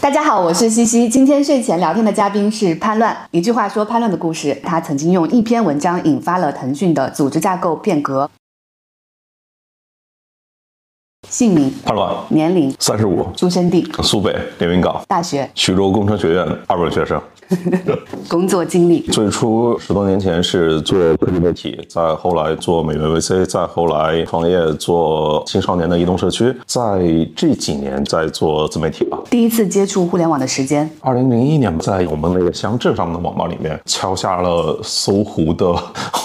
大家好，我是西西。今天睡前聊天的嘉宾是潘乱。一句话说潘乱的故事，他曾经用一篇文章引发了腾讯的组织架构变革。姓名：潘乱，年龄：三十五，出生地：苏北连云港，大学：徐州工程学院二本学生。工作经历：最初十多年前是做科技媒体，再后来做美元 VC，再后来创业做青少年的移动社区，在这几年在做自媒体吧。第一次接触互联网的时间：二零零一年，在我们那个乡镇上的网吧里面敲下了搜狐的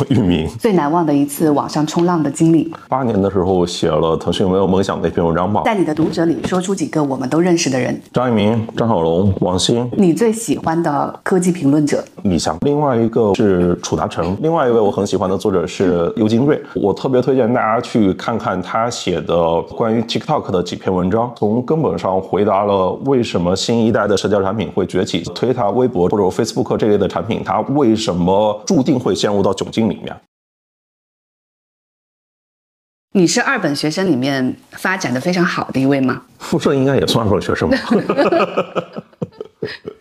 域名。最难忘的一次网上冲浪的经历：八年的时候写了《腾讯没有梦想》那篇文章吧。在你的读者里说出几个我们都认识的人：张一鸣、张小龙、王兴。你最喜欢的？科技评论者李翔，另外一个是楚达成，另外一位我很喜欢的作者是尤金瑞，我特别推荐大家去看看他写的关于 TikTok 的几篇文章，从根本上回答了为什么新一代的社交产品会崛起，推他微博或者 Facebook 这类的产品，它为什么注定会陷入到窘境里面。你是二本学生里面发展的非常好的一位吗？辐射应该也算二本学生吧。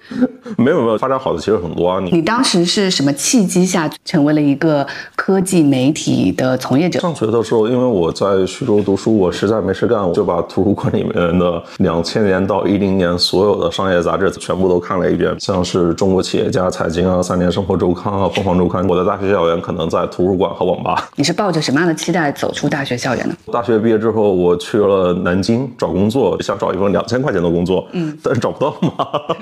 没有没有，发展好的其实很多啊。你你当时是什么契机下成为了一个科技媒体的从业者？上学的时候，因为我在徐州读书，我实在没事干，我就把图书馆里面的两千年到一零年所有的商业杂志全部都看了一遍，像是《中国企业家》、《财经》啊、《三联生活周刊》啊、《凤凰周刊》。我的大学校园可能在图书馆和网吧。你是抱着什么样的期待走出大学校园的？大学毕业之后，我去了南京找工作，想找一份两千块钱的工作，嗯，但是找不到嘛。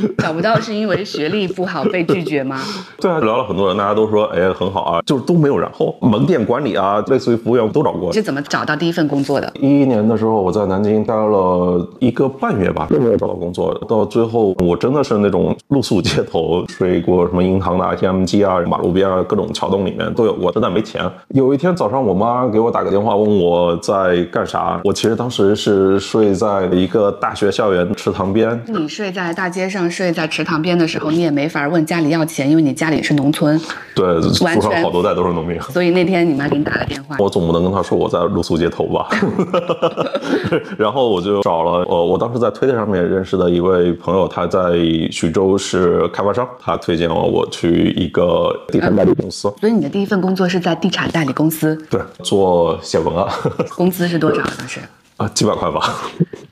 找不到是因为学历不好被拒绝吗？对啊，聊了很多人，大家都说哎很好啊，就是都没有然后。门店管理啊，类似于服务员都找过。是怎么找到第一份工作的？一一年的时候，我在南京待了一个半月吧，都没有找到工作。到最后，我真的是那种露宿街头，睡过什么银行的 ATM 机啊，马路边啊，各种桥洞里面都有过，真的没钱。有一天早上，我妈给我打个电话，问我在干啥。我其实当时是睡在一个大学校园池塘边。你睡在大街上，睡在池塘边的时候，你也没法问家里要钱，因为你家里是农村。对，祖上好多代都是农民。所以那天你妈给你打个电话，我总不能跟她说我在露宿街头吧。然后我就找了，呃，我当时在推特上面认识的一位朋友，他在徐州是开发商，他推荐了我去一个地产代理公司。所以你的第一份工作是在地产代理公司？对，做写文案。工资是多少？当时？啊，几百块吧。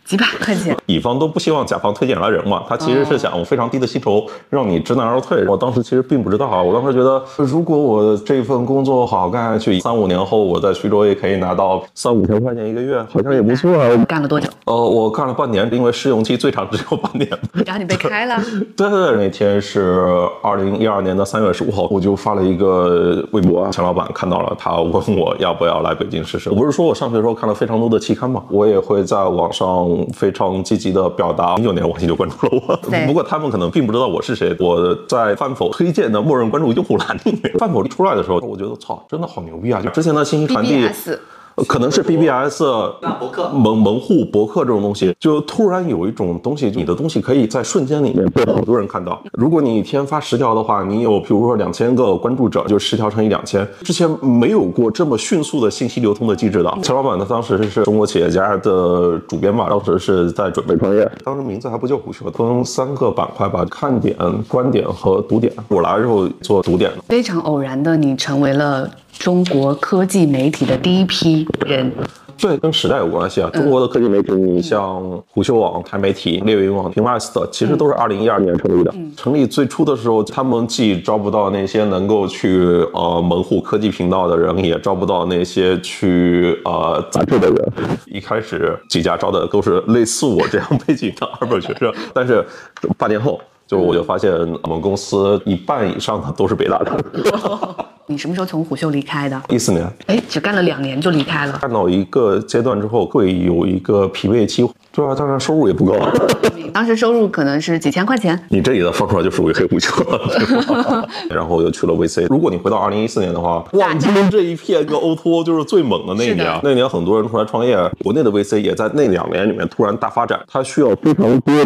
几百块钱，乙方都不希望甲方推荐来人嘛，他其实是想用非常低的薪酬让你知难而退。我当时其实并不知道啊，我当时觉得如果我这份工作好好干下去，三五年后我在徐州也可以拿到三五千块钱一个月，好像也不错啊。干了多久？呃，我干了半年，因为试用期最长只有半年。然后你被开了？对对对，那天是二零一二年的三月十五号，我就发了一个微博，钱老板看到了，他问我要不要来北京试试。我不是说我上学的时候看了非常多的期刊嘛，我也会在网上非常。积极的表达，零九年王鑫就关注了我。不过他们可能并不知道我是谁。我在饭否推荐的默认关注用户栏里面，饭否一出来的时候，我觉得操，真的好牛逼啊！就之前的信息传递。可能是 BBS 博客门门户博客这种东西，就突然有一种东西，你的东西可以在瞬间里面被好多人看到。如果你一天发十条的话，你有比如说两千个关注者，就十条乘以两千，之前没有过这么迅速的信息流通的机制的。钱老板他当时是中国企业家的主编嘛，当时是在准备创业，当时名字还不叫虎嗅，分三个板块吧，看点、观点和读点。我来之后做读点非常偶然的，你成为了。中国科技媒体的第一批人，对，跟时代有关系啊。中国的科技媒体，你像虎嗅网、台媒体、猎云网、Pinterest，其实都是二零一二年成立的。成立最初的时候，他们既招不到那些能够去呃门户科技频道的人，也招不到那些去呃杂志的人。一开始几家招的都是类似我这样背景的二本学生，但是半年后，就我就发现我们公司一半以上的都是北大的。你什么时候从虎嗅离开的？一四年。哎，只干了两年就离开了。干到一个阶段之后，会有一个疲惫期。对啊，当然收入也不高。当时收入可能是几千块钱。你这里的放出来就属于黑虎嗅了。然后又去了 VC。如果你回到二零一四年的话，望京这一片跟 O to O 就是最猛的那一年。那年很多人出来创业，国内的 VC 也在那两年里面突然大发展。它需要非常多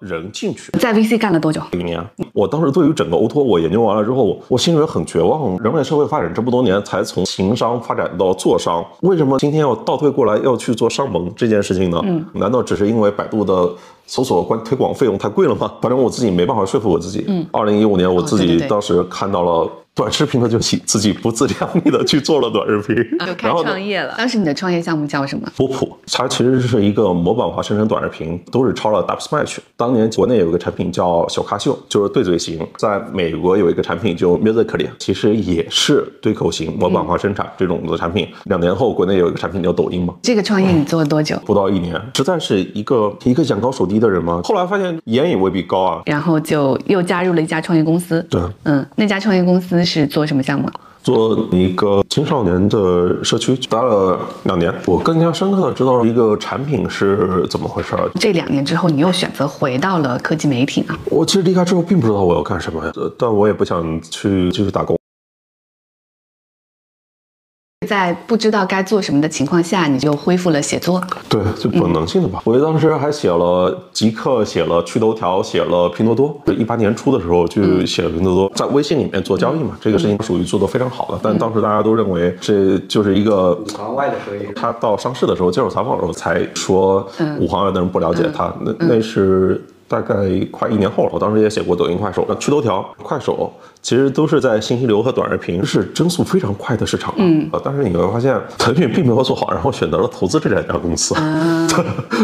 的人进去。在 VC 干了多久？一年。我当时对于整个 O to O 我研究完了之后，我心里面很绝望。人类社会发展这么多年，才从情商发展到做商，为什么今天要倒退过来要去做商盟这件事情呢？嗯，难道？得只是因为百度的搜索关推广费用太贵了吗？反正我自己没办法说服我自己。嗯，二零一五年我自己当时看到了。短视频的就自自己不自量力的去做了短视频，就开创业了。当时你的创业项目叫什么？波普，它其实是一个模板化生成短视频，都是抄了 Dubsmash。当年国内有一个产品叫小咖秀，就是对嘴型；在美国有一个产品叫 Musical.ly，其实也是对口型模板化生产这种的产品。两年后，国内有一个产品叫抖音嘛。这个创业你做了多久？不到一年，实在是一个一个眼高手低的人嘛。后来发现眼也未必高啊，然后就又加入了一家创业公司。对，嗯，那家创业公司是做什么项目？做一个青少年的社区，待了两年，我更加深刻的知道一个产品是怎么回事。这两年之后，你又选择回到了科技媒体呢？我其实离开之后并不知道我要干什么呀，但我也不想去继续打工。在不知道该做什么的情况下，你就恢复了写作。对，就本能性的吧。我当时还写了极客，写了趣头条，写了拼多多。一八年初的时候就写了拼多多，在微信里面做交易嘛，这个事情属于做的非常好的。但当时大家都认为这就是一个五环外的生意。他到上市的时候接受采访的时候才说，五行外的人不了解他。那那是大概快一年后了。我当时也写过抖音、快手、趣头条、快手。其实都是在信息流和短视频是增速非常快的市场，嗯，但是你会发现腾讯并没有做好，然后选择了投资这两家公司，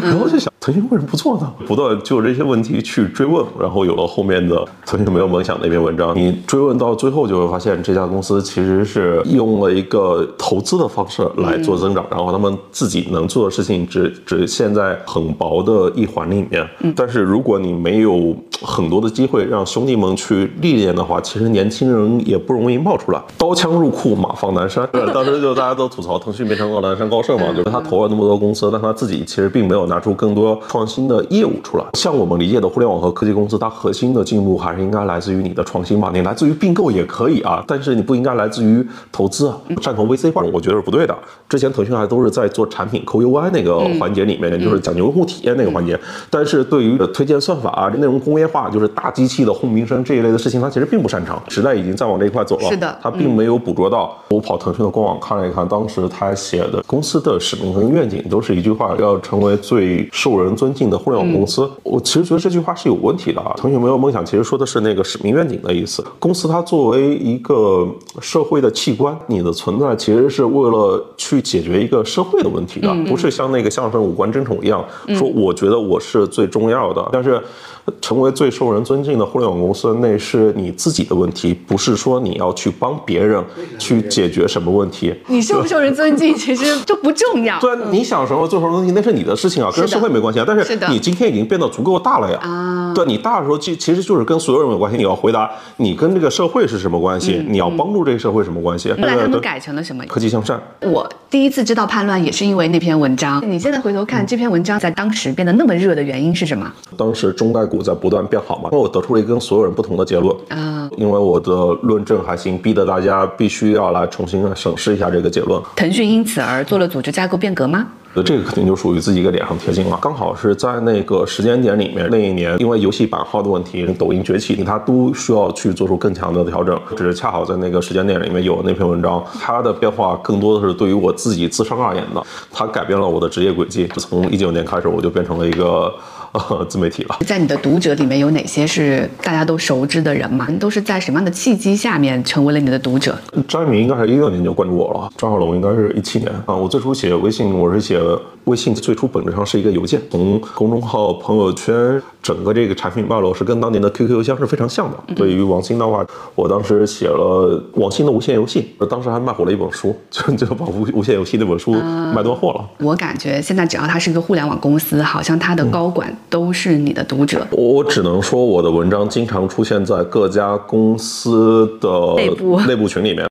然后就想腾讯为什么不做呢？不断就这些问题去追问，然后有了后面的腾讯没有梦想那篇文章。你追问到最后就会发现这家公司其实是用了一个投资的方式来做增长，然后他们自己能做的事情只只限在很薄的一环里面。但是如果你没有很多的机会让兄弟们去历练的话，其实。年轻人也不容易冒出来，刀枪入库，马放南山。当时就大家都吐槽腾讯变成了南山高盛嘛，就是他投了那么多公司，但他自己其实并没有拿出更多创新的业务出来。像我们理解的互联网和科技公司，它核心的进步还是应该来自于你的创新吧？你来自于并购也可以啊，但是你不应该来自于投资啊，战投 VC 化，我觉得是不对的。之前腾讯还都是在做产品抠 UI 那个环节里面，就是讲究用户体验那个环节，但是对于推荐算法啊、内容工业化，就是大机器的轰鸣声这一类的事情，它其实并不擅长。时代已经在往这一块走了，是的，他并没有捕捉到。我跑腾讯的官网看了一看，当时他写的公司的使命和愿景都是一句话：要成为最受人尊敬的互联网公司。我其实觉得这句话是有问题的啊。腾讯没有梦想，其实说的是那个使命愿景的意思。公司它作为一个社会的器官，你的存在其实是为了去解决一个社会的问题的，不是像那个相声五官争宠一样说我觉得我是最重要的，但是。成为最受人尊敬的互联网公司，那是你自己的问题，不是说你要去帮别人去解决什么问题。你受不受人尊敬其实就不重要。对，你想什么做什么东西那是你的事情啊，跟社会没关系啊。但是你今天已经变得足够大了呀。啊。对，你大的时候，其其实就是跟所有人有关系。你要回答，你跟这个社会是什么关系？你要帮助这个社会什么关系？后来他们改成了什么？科技向善。我第一次知道叛乱也是因为那篇文章。你现在回头看这篇文章，在当时变得那么热的原因是什么？当时中概股。在不断变好嘛？我得出了一个跟所有人不同的结论啊，因为我的论证还行，逼得大家必须要来重新审视一下这个结论。腾讯因此而做了组织架构变革吗？这个肯定就属于自己一个脸上贴金了。刚好是在那个时间点里面，那一年因为游戏版号的问题，抖音崛起，它都需要去做出更强的调整。只是恰好在那个时间点里面有那篇文章，它的变化更多的是对于我自己自身而言的，它改变了我的职业轨迹。从一九年开始，我就变成了一个。自媒体了，在你的读者里面有哪些是大家都熟知的人吗？都是在什么样的契机下面成为了你的读者？张一鸣应该是一六年就关注我了，张小龙应该是一七年啊。我最初写微信，我是写微信最初本质上是一个邮件，从公众号、朋友圈，整个这个产品脉络是跟当年的 QQ 邮箱是非常像的。对于王兴的话，我当时写了王兴的无限游戏，当时还卖火了一本书，就就把无无限游戏那本书卖断货了。我感觉现在只要它是一个互联网公司，好像它的高管。都是你的读者，我只能说我的文章经常出现在各家公司的内部内部群里面。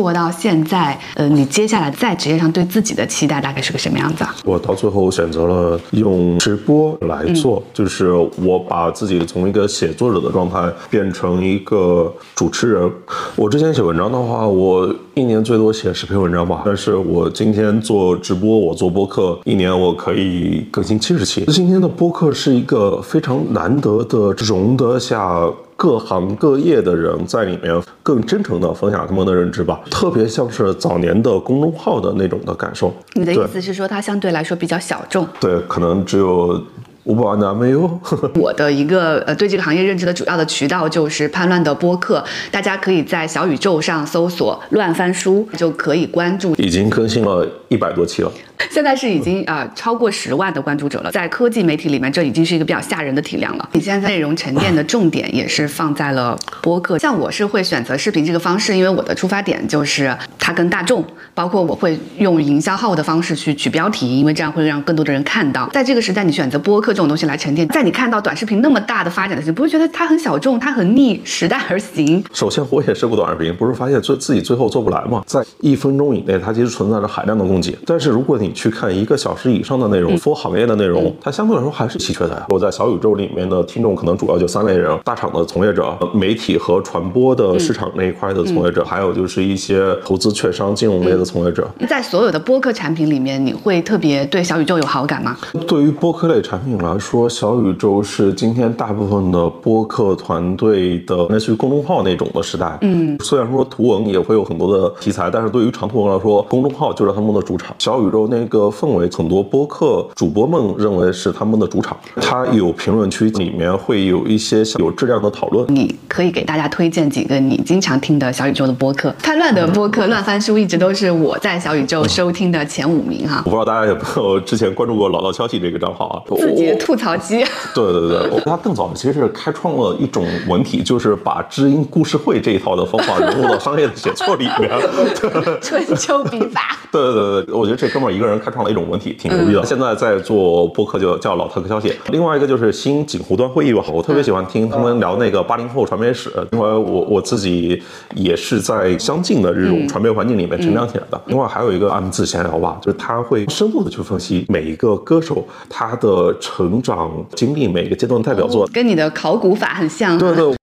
做到现在，呃，你接下来在职业上对自己的期待大概是个什么样子啊？我到最后选择了用直播来做，就是我把自己从一个写作者的状态变成一个主持人。我之前写文章的话，我一年最多写十篇文章吧，但是我今天做直播，我做播客，一年我可以更新七十期。今天的播客是一个非常难得的容得下。各行各业的人在里面更真诚的分享他们的认知吧，特别像是早年的公众号的那种的感受。你的意思是说，它相对来说比较小众？对，可能只有。五百万的 MAU，我的一个呃对这个行业认知的主要的渠道就是叛乱的播客，大家可以在小宇宙上搜索“乱翻书”就可以关注。已经更新了一百多期了。现在是已经呃超过十万的关注者了，在科技媒体里面，这已经是一个比较吓人的体量了。你现在内容沉淀的重点也是放在了播客，像我是会选择视频这个方式，因为我的出发点就是它跟大众，包括我会用营销号的方式去取标题，因为这样会让更多的人看到。在这个时代，你选择播客这种东西来沉淀，在你看到短视频那么大的发展的时候，不会觉得它很小众，它很逆时代而行。首先，我也试过短视频，不是发现最自己最后做不来吗？在一分钟以内，它其实存在着海量的供给，但是如果你去看一个小。时以上的内容，for 行业的内容，它相对来说还是稀缺的呀。我在小宇宙里面的听众可能主要就三类人：大厂的从业者、媒体和传播的市场那一块的从业者，还有就是一些投资、券商、金融类的从业者。在所有的播客产品里面，你会特别对小宇宙有好感吗？对于播客类产品来说，小宇宙是今天大部分的播客团队的类似于公众号那种的时代。嗯，虽然说图文也会有很多的题材，但是对于长图文来说，公众号就是他们的主场。小宇宙那个氛围。很多播客主播们认为是他们的主场，它有评论区里面会有一些有质量的讨论。你可以给大家推荐几个你经常听的小宇宙的播客。叛乱的播客乱翻书一直都是我在小宇宙收听的前五名哈。我不知道大家有没有之前关注过老道消息这个账号啊？自己的吐槽机。对 对对，他更早其实是开创了一种文体，就是把知音故事会这一套的方法融入到商业的写作里面。春秋笔法。对对对对，我觉得这哥们儿一个人开创了一种文体。挺牛逼的，现在在做播客就叫老特克消息。另外一个就是新锦湖端会议吧，我特别喜欢听他们聊那个八零后传媒史，因为我我自己也是在相近的这种传媒环境里面成长起来的。另外还有一个 M 字闲聊吧，就是他会深度的去分析每一个歌手他的成长经历，每个阶段代表作，跟你的考古法很像。对对。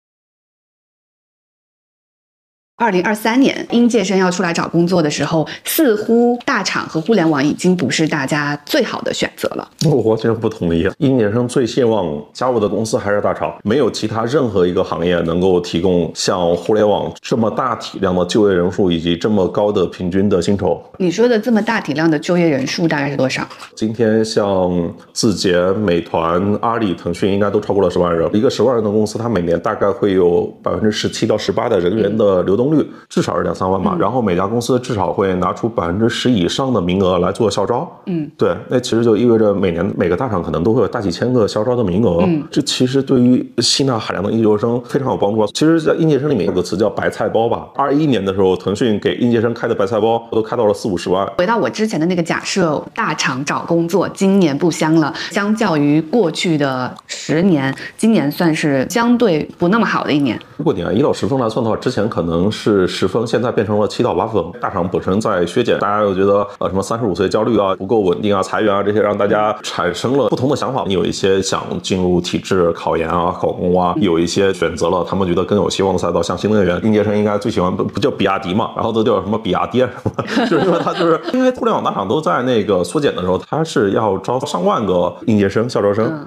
二零二三年，应届生要出来找工作的时候，似乎大厂和互联网已经不是大家最好的选择了。我完全不同意。应届生最希望加入的公司还是大厂，没有其他任何一个行业能够提供像互联网这么大体量的就业人数以及这么高的平均的薪酬。你说的这么大体量的就业人数大概是多少？今天像字节、美团、阿里、腾讯应该都超过了十万人。一个十万人的公司，它每年大概会有百分之十七到十八的人员的流动。率至少是两三万吧，然后每家公司至少会拿出百分之十以上的名额来做校招。嗯，对，那其实就意味着每年每个大厂可能都会有大几千个校招的名额。嗯，这其实对于吸纳海量的应届生非常有帮助。其实，在应届生里面有个词叫“白菜包”吧。二一年的时候，腾讯给应届生开的白菜包都开到了四五十万。回到我之前的那个假设，大厂找工作今年不香了，相较于过去的十年，今年算是相对不那么好的一年。如果你按一到十分来算的话，之前可能是十分，现在变成了七到八分。大厂本身在削减，大家又觉得呃什么三十五岁焦虑啊，不够稳定啊，裁员啊这些，让大家产生了不同的想法。你有一些想进入体制考研啊、考公啊，有一些选择了他们觉得更有希望的赛道，像新能源。应届生应该最喜欢不不叫比亚迪嘛，然后都叫什么比亚迪什么，就是因为他就是因为互联网大厂都在那个缩减的时候，他是要招上万个应届生、校招生。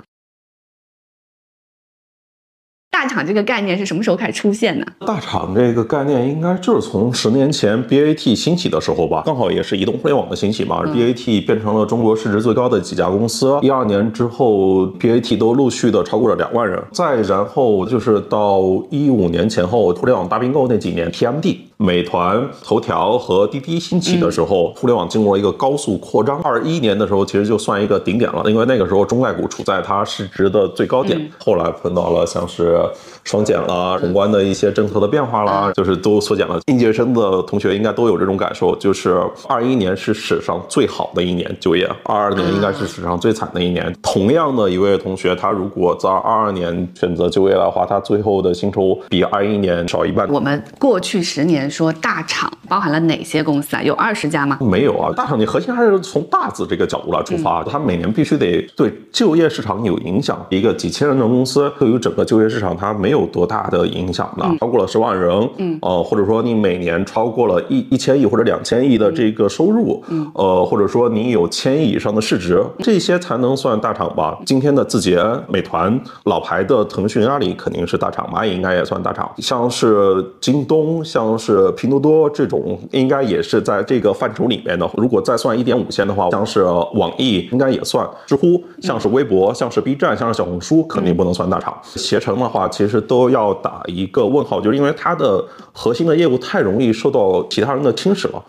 大厂这个概念是什么时候开始出现的？大厂这个概念应该就是从十年前 BAT 兴起的时候吧，刚好也是移动互联网的兴起嘛，BAT 变成了中国市值最高的几家公司。一二年之后，BAT 都陆续的超过了两万人。再然后就是到一五年前后，互联网大并购那几年，TMD。美团、头条和滴滴兴起的时候，互联网经过了一个高速扩张。二一年的时候，其实就算一个顶点了，因为那个时候中概股处在它市值的最高点。后来碰到了像是双减啦、宏观的一些政策的变化啦，就是都缩减了。应届生的同学应该都有这种感受，就是二一年是史上最好的一年就业，二二年应该是史上最惨的一年。同样的一位同学，他如果在二二年选择就业的话，他最后的薪酬比二一年少一半。我们过去十年。人说大厂包含了哪些公司啊？有二十家吗？没有啊，大厂你核心还是从大字这个角度来出发，它每年必须得对就业市场有影响。一个几千人的公司对于整个就业市场它没有多大的影响的，超过了十万人，嗯，呃，或者说你每年超过了一一千亿或者两千亿的这个收入，嗯，呃，或者说你有千亿以上的市值，这些才能算大厂吧？今天的字节、美团、老牌的腾讯、阿里肯定是大厂，蚂蚁应该也算大厂，像是京东、像是呃拼多多这种，应该也是在这个范畴里面的。如果再算一点五线的话，像是网易应该也算，知乎、像是微博、像是 B 站、像是小红书，肯定不能算大厂。携程的话，其实都要打一个问号，就是因为它的核心的业务太容易受到其他人的侵蚀了。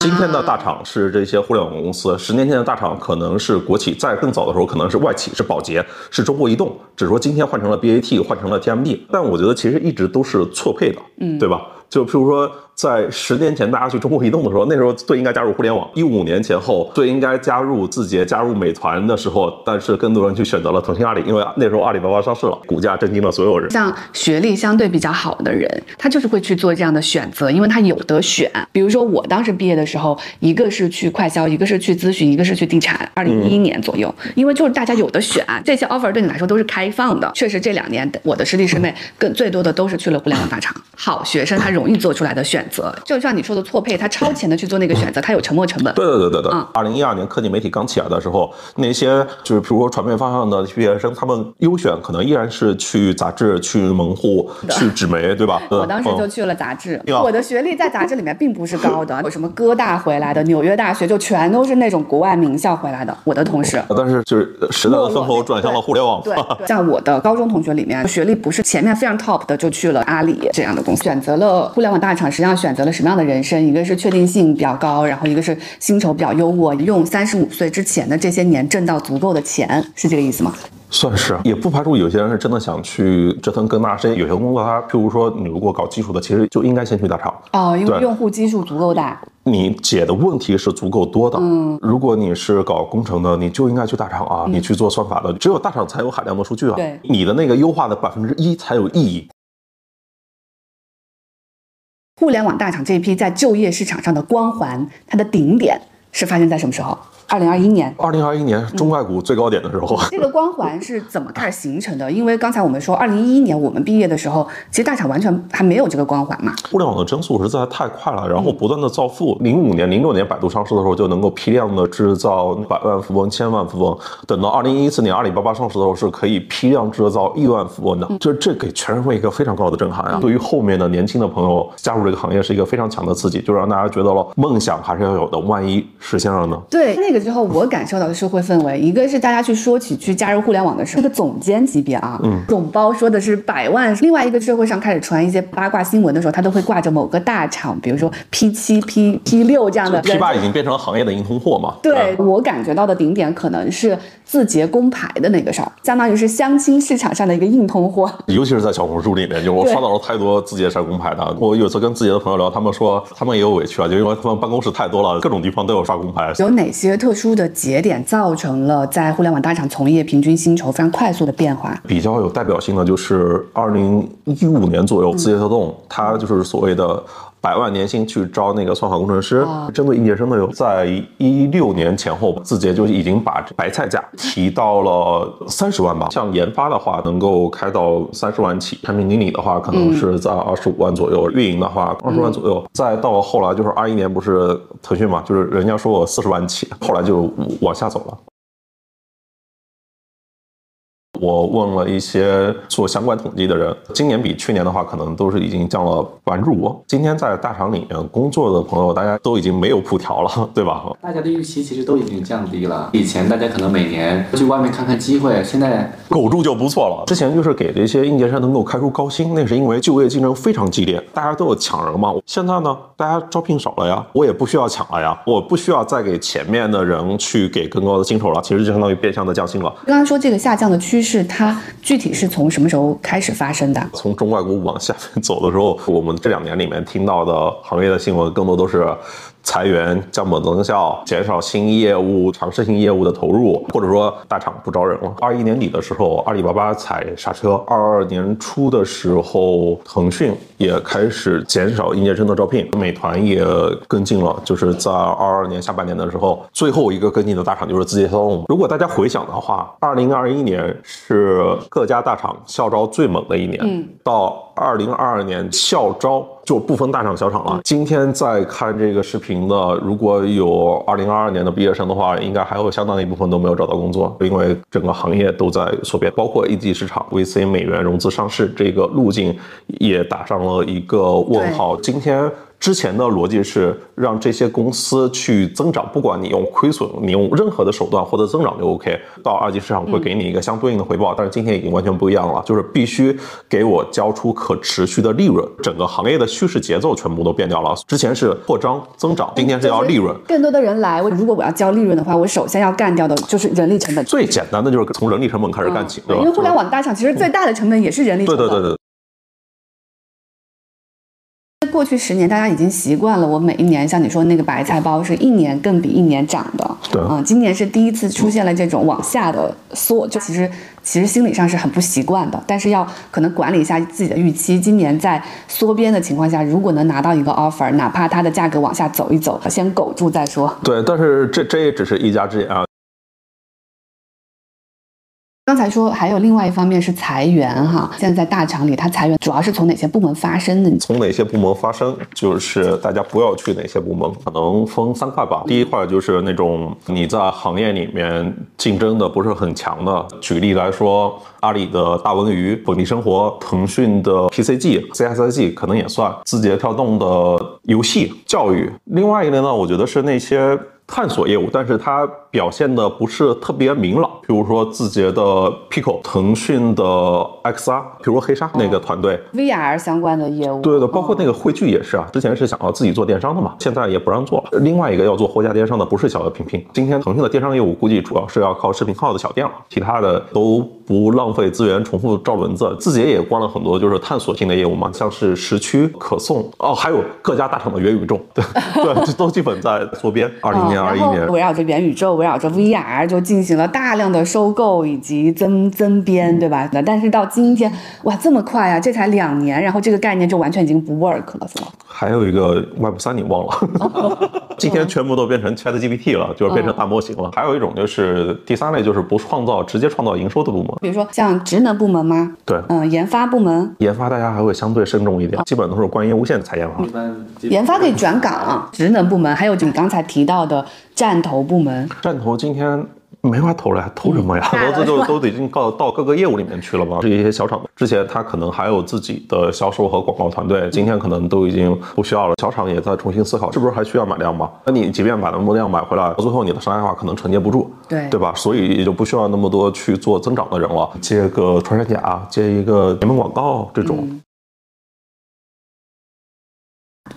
今天的大厂是这些互联网公司，十年前的大厂可能是国企，在更早的时候可能是外企，是保洁，是中国移动，只是说今天换成了 BAT，换成了 TMD，但我觉得其实一直都是错配的，嗯，对吧？就譬如说。在十年前，大家去中国移动的时候，那时候最应该加入互联网；一五年前后，最应该加入字节、加入美团的时候，但是更多人去选择了腾讯、阿里，因为那时候阿里巴巴上市了，股价震惊了所有人。像学历相对比较好的人，他就是会去做这样的选择，因为他有得选。比如说我当时毕业的时候，一个是去快销，一个是去咨询，一个是去地产。二零一一年左右，因为就是大家有的选，这些 offer 对你来说都是开放的。确实这两年我的师弟师妹 更最多的都是去了互联网大厂。好学生他容易做出来的选择，就像你。说的错配，他超前的去做那个选择，他有沉没成本。对对对对对。二零一二年科技媒体刚起来的时候，那些就是比如说传媒方向的毕业生，他们优选可能依然是去杂志、去门户、去纸媒，对吧？我当时就去了杂志。我的学历在杂志里面并不是高的，有什么哥大回来的、纽约大学，就全都是那种国外名校回来的。我的同事，但是就是时代的风口转向了互联网。对，像我的高中同学里面，学历不是前面非常 top 的，就去了阿里这样的公司，选择了互联网大厂，实际上选择了什么样的人？生一个是确定性比较高，然后一个是薪酬比较优渥，用三十五岁之前的这些年挣到足够的钱，是这个意思吗？算是，也不排除有些人是真的想去折腾更大。些有些工作，他譬如说你如果搞技术的，其实就应该先去大厂哦，因为用户基数足够大，你解的问题是足够多的。嗯，如果你是搞工程的，你就应该去大厂啊，你去做算法的，只有大厂才有海量的数据啊，对，你的那个优化的百分之一才有意义。互联网大厂这一批在就业市场上的光环，它的顶点是发生在什么时候？二零二一年，二零二一年中概股最高点的时候，这个光环是怎么开始形成的？因为刚才我们说，二零一一年我们毕业的时候，其实大厂完全还没有这个光环嘛。互联网的增速实在太快了，然后不断的造富。零五年、零六年百度上市的时候，就能够批量的制造百万富翁、千万富翁。等到二零一四年阿里巴巴上市的时候，是可以批量制造亿万富翁的。就这给全社会一个非常高的震撼啊！对于后面的年轻的朋友加入这个行业是一个非常强的刺激，就让大家觉得了梦想还是要有的。万一实现了呢？对，那个之后我感受。到的社会氛围，一个是大家去说起去加入互联网的时候，这个总监级别啊，嗯，总包说的是百万。另外一个社会上开始传一些八卦新闻的时候，他都会挂着某个大厂，比如说 P 七、P P 六这样的。P 八已经变成了行业的硬通货嘛？对我感觉到的顶点可能是字节工牌的那个事儿，相当于是相亲市场上的一个硬通货。尤其是在小红书里面，就我刷到了太多字节晒工牌的。我有次跟字节的朋友聊，他们说他们也有委屈啊，就因为他们办公室太多了，各种地方都有刷工牌。有哪些特殊的节点造成？了在互联网大厂从业平均薪酬非常快速的变化，比较有代表性的就是二零一五年左右，字节跳动它就是所谓的百万年薪去招那个算法工程师，针对应届生的有，在一六年前后，字节就已经把白菜价提到了三十万吧。像研发的话，能够开到三十万起；产品经理的话，可能是在二十五万左右；运营的话，二十万左右。再到后来就是二一年，不是腾讯嘛，就是人家说我四十万起，后来就往下走了。我问了一些做相关统计的人，今年比去年的话，可能都是已经降了百分之五。今天在大厂里面工作的朋友，大家都已经没有普条了，对吧？大家的预期其实都已经降低了。以前大家可能每年去外面看看机会，现在苟住就不错了。之前就是给这些应届生能够开出高薪，那是因为就业竞争非常激烈，大家都有抢人嘛。现在呢，大家招聘少了呀，我也不需要抢了呀，我不需要再给前面的人去给更高的薪酬了，其实就相当于变相的降薪了。刚刚说这个下降的趋势。是它具体是从什么时候开始发生的？从中外股往下面走的时候，我们这两年里面听到的行业的新闻，更多都是裁员、降本增效、减少新业务、尝试性业务的投入，或者说大厂不招人了。二一年底的时候，阿里巴巴踩刹车；二二年初的时候，腾讯也开始减少应届生的招聘，美团也跟进了。就是在二二年下半年的时候，最后一个跟进的大厂就是字节跳动。如果大家回想的话，二零二一年是各家大厂校招最猛的一年，嗯，到二零二二年校招。就不分大厂小厂了。今天在看这个视频的，如果有二零二二年的毕业生的话，应该还有相当一部分都没有找到工作，因为整个行业都在缩编，包括一级市场 VC 美元融资上市这个路径也打上了一个问号。今天。之前的逻辑是让这些公司去增长，不管你用亏损，你用任何的手段获得增长就 OK。到二级市场会给你一个相对应的回报，但是今天已经完全不一样了，就是必须给我交出可持续的利润。整个行业的叙事节奏全部都变掉了。之前是扩张增长，今天是要利润。更多的人来，我如果我要交利润的话，我首先要干掉的就是人力成本。最简单的就是从人力成本开始干起，对吧？因为互联网大厂其实最大的成本也是人力成本。对对对对。过去十年，大家已经习惯了。我每一年像你说那个白菜包，是一年更比一年涨的。对，嗯，今年是第一次出现了这种往下的缩，就其实其实心理上是很不习惯的。但是要可能管理一下自己的预期。今年在缩编的情况下，如果能拿到一个 offer，哪怕它的价格往下走一走，先苟住再说。对，但是这这也只是一家之言啊。刚才说还有另外一方面是裁员哈，现在在大厂里，它裁员主要是从哪些部门发生的？从哪些部门发生，就是大家不要去哪些部门，可能分三块吧。第一块就是那种你在行业里面竞争的不是很强的，举例来说，阿里的大文娱、本地生活、腾讯的 PCG、CSIG 可能也算，字节跳动的游戏、教育。另外一类呢，我觉得是那些。探索业务，但是它表现的不是特别明朗。比如说字节的 Pico，腾讯的 XR，比如说黑鲨那个团队，VR 相关的业务，对的，包括那个汇聚也是啊。之前是想要自己做电商的嘛，现在也不让做了。另外一个要做货架电商的不是小额平平，今天腾讯的电商业务估计主要是要靠视频号的小店了，其他的都不浪费资源重复照轮子。字节也关了很多就是探索性的业务嘛，像是时区可送哦，还有各家大厂的元宇宙，对对，这都基本在缩编。二零年。二一年围绕着元宇宙，围绕着 VR，就进行了大量的收购以及增增编，对吧？那但是到今天，哇，这么快啊！这才两年，然后这个概念就完全已经不 work 了，是吗？还有一个 Web 三，你忘了？今天全部都变成 Chat GPT 了，就是变成大模型了。还有一种就是第三类，就是不创造，直接创造营收的部门，比如说像职能部门吗？对，嗯，研发部门，研发大家还会相对慎重一点，基本都是关于无线采研发。研发可以转岗，职能部门还有就你刚才提到的。战投部门，战投今天没法投了，呀，投什么呀？投资就都已经到到各个业务里面去了嘛。是一些小厂，之前他可能还有自己的销售和广告团队，今天可能都已经不需要了。小厂也在重新思考，是不是还需要买量嘛？那你即便把那么多量买回来，到最后你的商业化可能承接不住，对对吧？所以也就不需要那么多去做增长的人了，接个穿山甲，接一个联盟广告这种。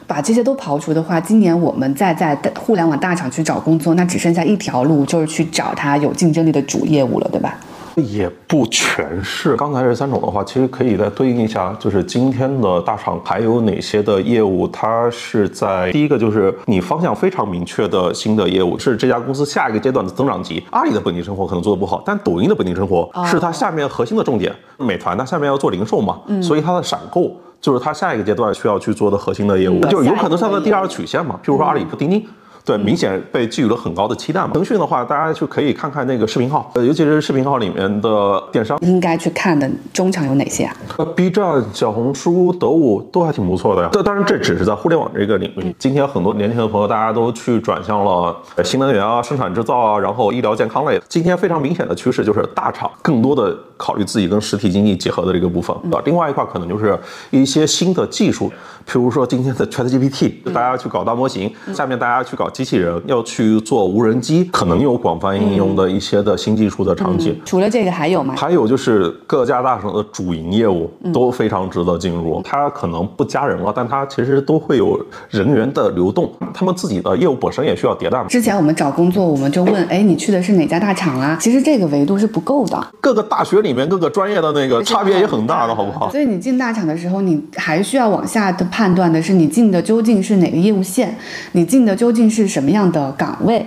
把这些都刨除的话，今年我们再在互联网大厂去找工作，那只剩下一条路，就是去找它有竞争力的主业务了，对吧？也不全是。刚才这三种的话，其实可以再对应一下，就是今天的大厂还有哪些的业务，它是在第一个就是你方向非常明确的新的业务，是这家公司下一个阶段的增长级。阿里的本地生活可能做的不好，但抖音的本地生活是它下面核心的重点。美团它下面要做零售嘛，所以它的闪购。就是它下一个阶段需要去做的核心的业务，就是有可能是它的第二曲线嘛，譬如说阿里、钉钉。对，明显被寄予了很高的期待嘛。腾讯的话，大家就可以看看那个视频号，呃，尤其是视频号里面的电商，应该去看的中场有哪些啊？呃，B 站、小红书、得物都还挺不错的呀。这当然这只是在互联网这个领域。今天很多年轻的朋友，大家都去转向了新能源啊、生产制造啊，然后医疗健康类的。今天非常明显的趋势就是大厂更多的考虑自己跟实体经济结合的这个部分。啊，另外一块可能就是一些新的技术，譬如说今天的 ChatGPT，大家去搞大模型，下面大家去搞。机器人，要去做无人机，可能有广泛应用的一些的新技术的场景。除了这个还有吗？还有就是各家大厂的主营业务都非常值得进入，它可能不加人了，但它其实都会有人员的流动，他们自己的业务本身也需要迭代嘛。之前我们找工作，我们就问，哎，你去的是哪家大厂啊？其实这个维度是不够的。各个大学里面各个专业的那个差别也很大的，好不好？所以你进大厂的时候，你还需要往下的判断的是，你进的究竟是哪个业务线，你进的究竟是什么样的岗位。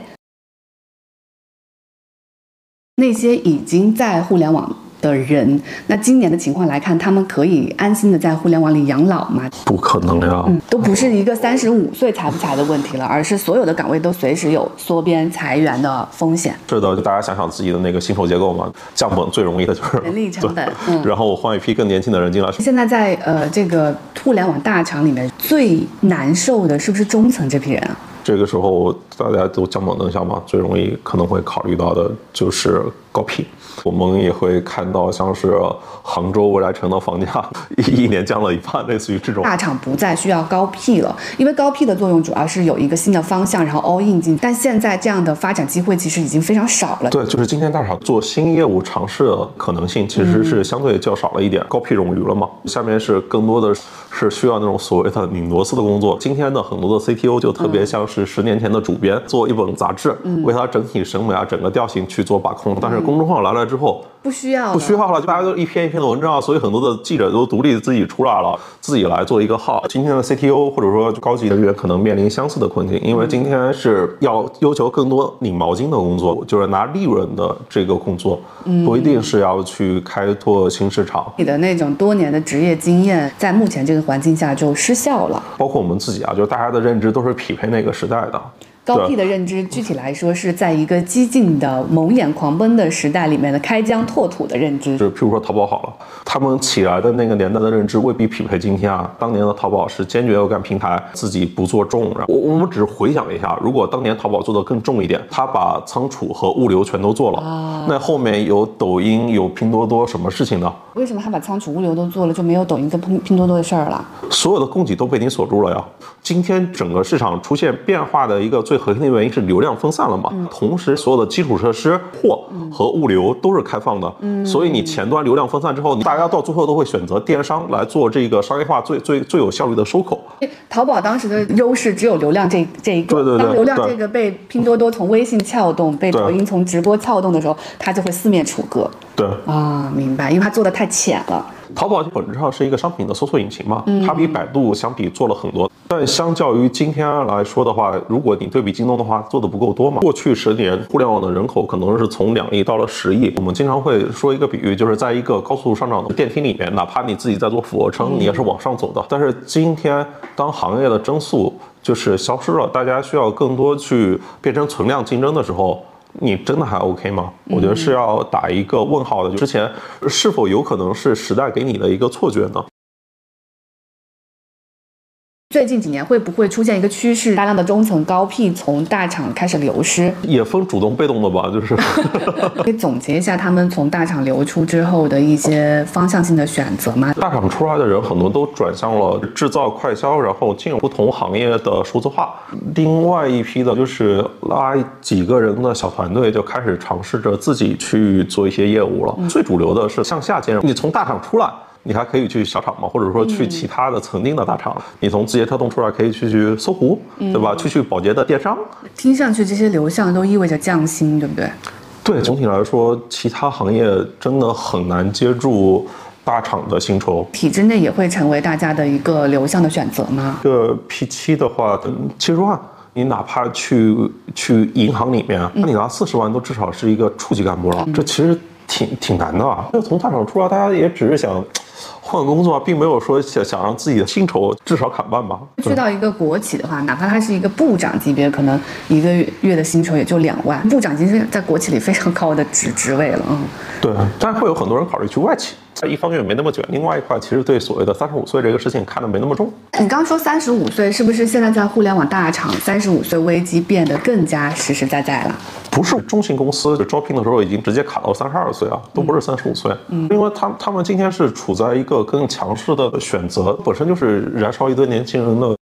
那些已经在互联网的人，那今年的情况来看，他们可以安心的在互联网里养老吗？不可能呀，嗯，都不是一个三十五岁裁不裁的问题了，而是所有的岗位都随时有缩编裁员的风险。是的，就大家想想自己的那个薪酬结构嘛，降本最容易的就是人力成本，嗯，然后我换一批更年轻的人进来。现在在呃这个互联网大厂里面最难受的是不是中层这批人啊？这个时候大家都降本增效嘛，最容易可能会考虑到的就是高品。我们也会看到，像是杭州未来城的房价 一一年降了一半，类似于这种。大厂不再需要高 P 了，因为高 P 的作用主要是有一个新的方向，然后 all in 进。但现在这样的发展机会其实已经非常少了。对，就是今天大厂做新业务尝试的可能性其实是相对较少了一点，高 P 冗余了嘛。下面是更多的是需要那种所谓的拧螺丝的工作。今天的很多的 CTO 就特别像是十年前的主编，做一本杂志，为它整体审美啊、整个调性去做把控。但是公众号来了之后。不需要，不需要了，就大家都一篇一篇的文章，所以很多的记者都独立自己出来了，自己来做一个号。今天的 CTO 或者说高级人员可能面临相似的困境，因为今天是要要求更多拧毛巾的工作，就是拿利润的这个工作，不一定是要去开拓新市场。你的那种多年的职业经验，在目前这个环境下就失效了。包括我们自己啊，就是大家的认知都是匹配那个时代的。高 P 的认知，具体来说是在一个激进的、蒙眼狂奔的时代里面的开疆拓土的认知。就譬如说淘宝好了，他们起来的那个年代的认知未必匹配今天啊。当年的淘宝是坚决要干平台，自己不做重。我我们只是回想一下，如果当年淘宝做的更重一点，他把仓储和物流全都做了，那后面有抖音、有拼多多，什么事情呢？为什么他把仓储、物流都做了，就没有抖音跟拼拼多多的事儿了？所有的供给都被你锁住了呀。今天整个市场出现变化的一个最核心的原因是流量分散了嘛？同时，所有的基础设施、货和物流都是开放的，所以你前端流量分散之后，大家到最后都会选择电商来做这个商业化最最最有效率的收口。淘宝当时的优势只有流量这这一个。当流量这个被拼多多从微信撬动，被抖音从直播撬动的时候，它就会四面楚歌。对啊，明白，因为它做的太浅了。淘宝本质上是一个商品的搜索引擎嘛，它比百度相比做了很多，但相较于今天来说的话，如果你对比京东的话，做的不够多嘛。过去十年，互联网的人口可能是从两亿到了十亿。我们经常会说一个比喻，就是在一个高速上涨的电梯里面，哪怕你自己在做俯卧撑，你也是往上走的。但是今天，当行业的增速就是消失了，大家需要更多去变成存量竞争的时候。你真的还 OK 吗？我觉得是要打一个问号的。就之前是否有可能是时代给你的一个错觉呢？最近几年会不会出现一个趋势，大量的中层高 P 从大厂开始流失？也分主动被动的吧，就是。可以总结一下他们从大厂流出之后的一些方向性的选择吗？大厂出来的人很多都转向了制造快销，然后进入不同行业的数字化。另外一批的就是拉几个人的小团队，就开始尝试着自己去做一些业务了。最主流的是向下兼容，你从大厂出来。你还可以去小厂嘛，或者说去其他的曾经的大厂。你从字节跳动出来，可以去去搜狐，对吧？去去宝洁的电商。听上去这些流向都意味着降薪，对不对？对，总体来说，其他行业真的很难接住大厂的薪酬。体制内也会成为大家的一个流向的选择吗？这个 P 七的话，七十万，你哪怕去去银行里面，那你拿四十万都至少是一个处级干部了。这其实挺挺难的啊。就从大厂出来，大家也只是想。换工作并没有说想想让自己的薪酬至少砍半吧。去到一个国企的话，哪怕他是一个部长级别，可能一个月的薪酬也就两万。部长已经是在国企里非常高的职职位了，嗯。对，但是会有很多人考虑去外企。一方面没那么卷，另外一块其实对所谓的三十五岁这个事情看得没那么重。你刚刚说三十五岁，是不是现在在互联网大厂，三十五岁危机变得更加实实在在了？不是中型公司招聘的时候已经直接卡到三十二岁啊，都不是三十五岁。嗯，因为他他们今天是处在一个更强势的选择，本身就是燃烧一堆年轻人的。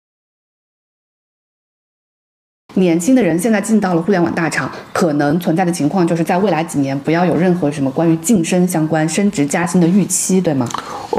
年轻的人现在进到了互联网大厂，可能存在的情况就是在未来几年不要有任何什么关于晋升相关、升职加薪的预期，对吗？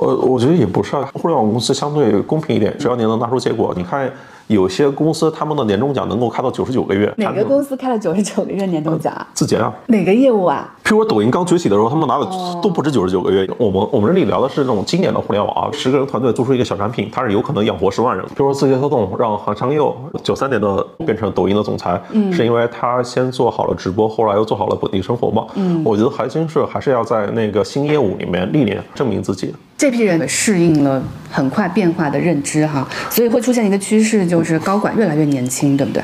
呃，我觉得也不是啊，互联网公司相对公平一点，只要你能拿出结果。你看，有些公司他们的年终奖能够开到九十九个月，哪个公司开了九十九个月年终奖啊？字节啊，哪个业务啊？譬如说抖音刚崛起的时候，他们拿的都不止九十九个月。我们我们这里聊的是这种经典的互联网啊，十个人团队做出一个小产品，它是有可能养活十万人。譬如说字节跳动让韩商佑九三年的变成抖音的总裁，嗯，是因为他先做好了直播，后来又做好了本地生活嘛。嗯，我觉得核心是还是要在那个新业务里面历练，证明自己。这批人适应了很快变化的认知哈，所以会出现一个趋势，就是高管越来越年轻，对不对？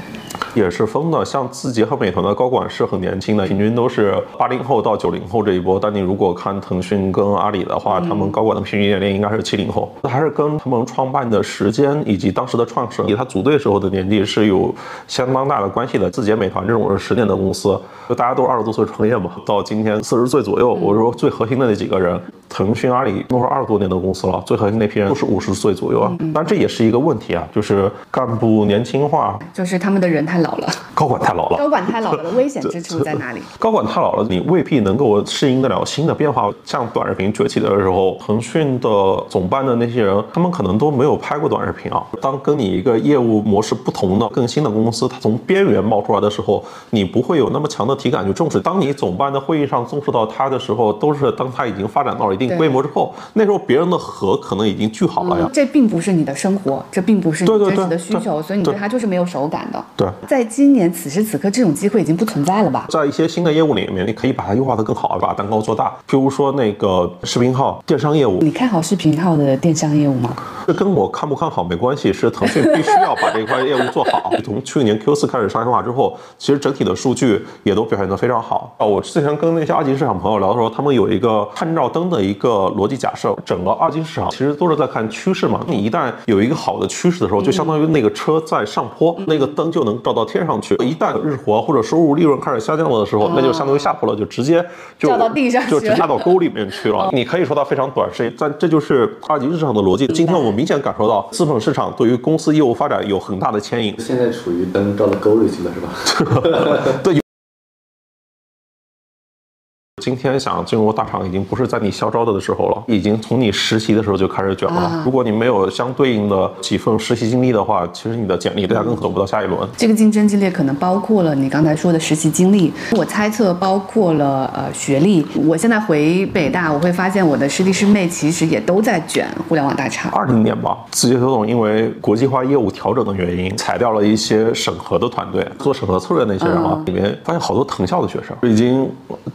也是疯的，像字节和美团的高管是很年轻的，平均都是八零后到九零后这一波。但你如果看腾讯跟阿里的话，他们高管的平均年龄应该是七零后，那还是跟他们创办的时间以及当时的创始人以及他组队时候的年纪是有相当大的关系的。字节、美团这种是十年的公司，就大家都是二十多岁创业嘛，到今天四十岁左右。我说最核心的那几个人，腾讯、阿里都是二十多年的公司了，最核心那批人都是五十岁左右啊。但这也是一个问题啊，就是干部年轻化，就是他们的人太老了。高管太老了，高管太老了的危险之处在哪里？高管太老了，你未必能够适应得了新的变化。像短视频崛起的时候，腾讯的总办的那些人，他们可能都没有拍过短视频啊。当跟你一个业务模式不同的、更新的公司，它从边缘冒出来的时候，你不会有那么强的体感去重视。当你总办的会议上重视到它的时候，都是当它已经发展到了一定规模之后，那时候别人的河可能已经聚好了呀。这并不是你的生活，这并不是你真实的需求，所以你对它就是没有手感的。对，在今年。此时此刻，这种机会已经不存在了吧？在一些新的业务里面，你可以把它优化的更好，把蛋糕做大。譬如说那个视频号电商业务，你看好视频号的电商业务吗？这跟我看不看好没关系，是腾讯必须要把这块业务做好。从去年 Q 四开始商业化之后，其实整体的数据也都表现得非常好啊。我之前跟那些二级市场朋友聊的时候，他们有一个探照灯的一个逻辑假设，整个二级市场其实都是在看趋势嘛。你一旦有一个好的趋势的时候，就相当于那个车在上坡，那个灯就能照到天上去。一旦日活或者收入利润开始下降了的时候，那就相当于下坡了，就直接就掉到地上，就直接掉到沟里面去了。你可以说它非常短视，但这就是二级市场的逻辑。今天我们明显感受到资本市场对于公司业务发展有很大的牵引。现在处于灯照到沟里去了，是吧？对。今天想进入大厂，已经不是在你校招的的时候了，已经从你实习的时候就开始卷了。如果你没有相对应的几份实习经历的话，其实你的简历压根走不到下一轮。这个竞争激烈，可能包括了你刚才说的实习经历，我猜测包括了呃学历。我现在回北大，我会发现我的师弟师妹其实也都在卷互联网大厂。二零年吧，字节跳动因为国际化业务调整的原因，裁掉了一些审核的团队，做审核策略那些人啊，里面发现好多藤校的学生已经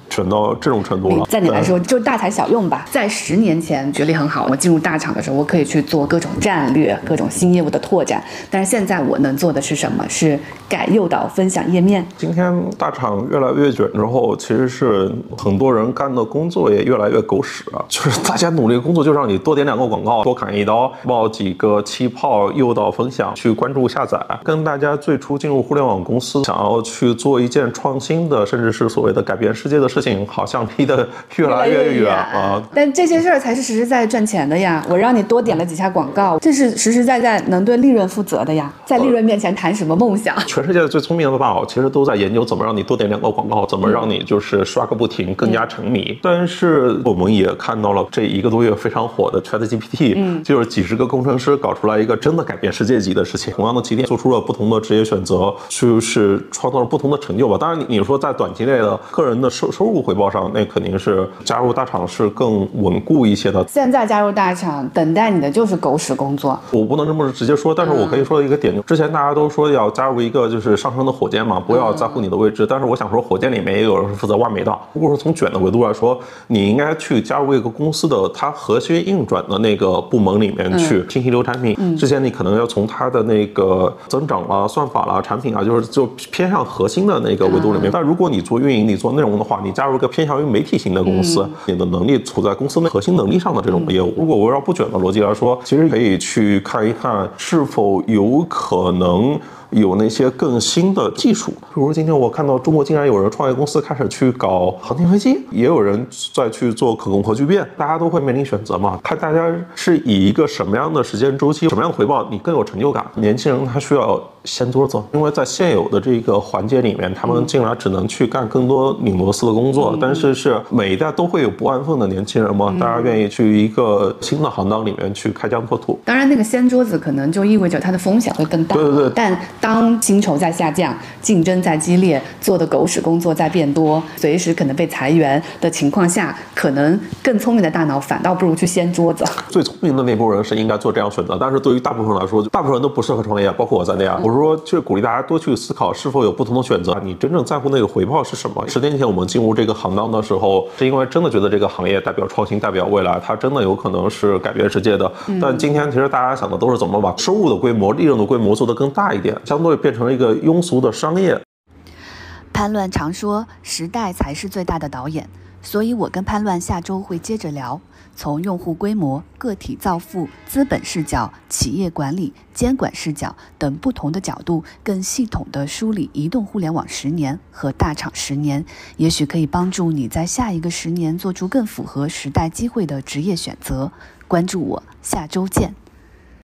卷到。这种程度了，在你来说就大材小用吧。在十年前，学历很好，我进入大厂的时候，我可以去做各种战略、各种新业务的拓展。但是现在我能做的是什么？是改诱导分享页面。今天大厂越来越卷之后，其实是很多人干的工作也越来越狗屎了。就是大家努力工作，就让你多点两个广告，多砍一刀，冒几个气泡，诱导分享，去关注下载。跟大家最初进入互联网公司，想要去做一件创新的，甚至是所谓的改变世界的事情，好。好像离得越来越远啊！但这些事儿才是实实在在赚钱的呀！我让你多点了几下广告，这是实实在在能对利润负责的呀！在利润面前谈什么梦想？全世界最聪明的大佬其实都在研究怎么让你多点两个广告，怎么让你就是刷个不停，更加沉迷。但是我们也看到了这一个多月非常火的 ChatGPT，嗯，就是几十个工程师搞出来一个真的改变世界级的事情。同样的起点，做出了不同的职业选择，就是创造了不同的成就吧。当然，你你说在短期内的个人的收收入回报。上那肯定是加入大厂是更稳固一些的。现在加入大厂，等待你的就是狗屎工作。我不能这么直接说，但是我可以说的一个点，就之前大家都说要加入一个就是上升的火箭嘛，不要在乎你的位置。但是我想说，火箭里面也有人是负责挖煤的。如果说从卷的维度来说，你应该去加入一个公司的它核心运转的那个部门里面去，信息流产品。之前你可能要从它的那个增长啦、算法啦、产品啊，就是就偏向核心的那个维度里面。但如果你做运营、你做内容的话，你加入一个偏偏向于媒体型的公司，你的能力处在公司内核心能力上的这种业务，如果围绕不卷的逻辑来说，其实可以去看一看是否有可能。有那些更新的技术。比如今天我看到中国竟然有人创业公司开始去搞航天飞机，也有人在去做可控核聚变，大家都会面临选择嘛，看大家是以一个什么样的时间周期、什么样的回报，你更有成就感。年轻人他需要。掀桌子，因为在现有的这个环节里面，他们竟然只能去干更多拧螺丝的工作。但是是每一代都会有不安分的年轻人嘛，大家愿意去一个新的行当里面去开疆拓土。当然，那个掀桌子可能就意味着它的风险会更大。对对对。但当薪酬在下降，竞争在激烈，做的狗屎工作在变多，随时可能被裁员的情况下，可能更聪明的大脑反倒不如去掀桌子。最聪明的那波人是应该做这样选择，但是对于大部分人来说，大部分人都不适合创业，包括我在内啊。我是说，就是鼓励大家多去思考，是否有不同的选择。你真正在乎那个回报是什么？十年前我们进入这个行当的时候，是因为真的觉得这个行业代表创新，代表未来，它真的有可能是改变世界的。但今天其实大家想的都是怎么把收入的规模、利润的规模做得更大一点，相对变成了一个庸俗的商业。潘乱常说，时代才是最大的导演，所以我跟潘乱下周会接着聊。从用户规模、个体造富、资本视角、企业管理、监管视角等不同的角度，更系统地梳理移动互联网十年和大厂十年，也许可以帮助你在下一个十年做出更符合时代机会的职业选择。关注我，下周见。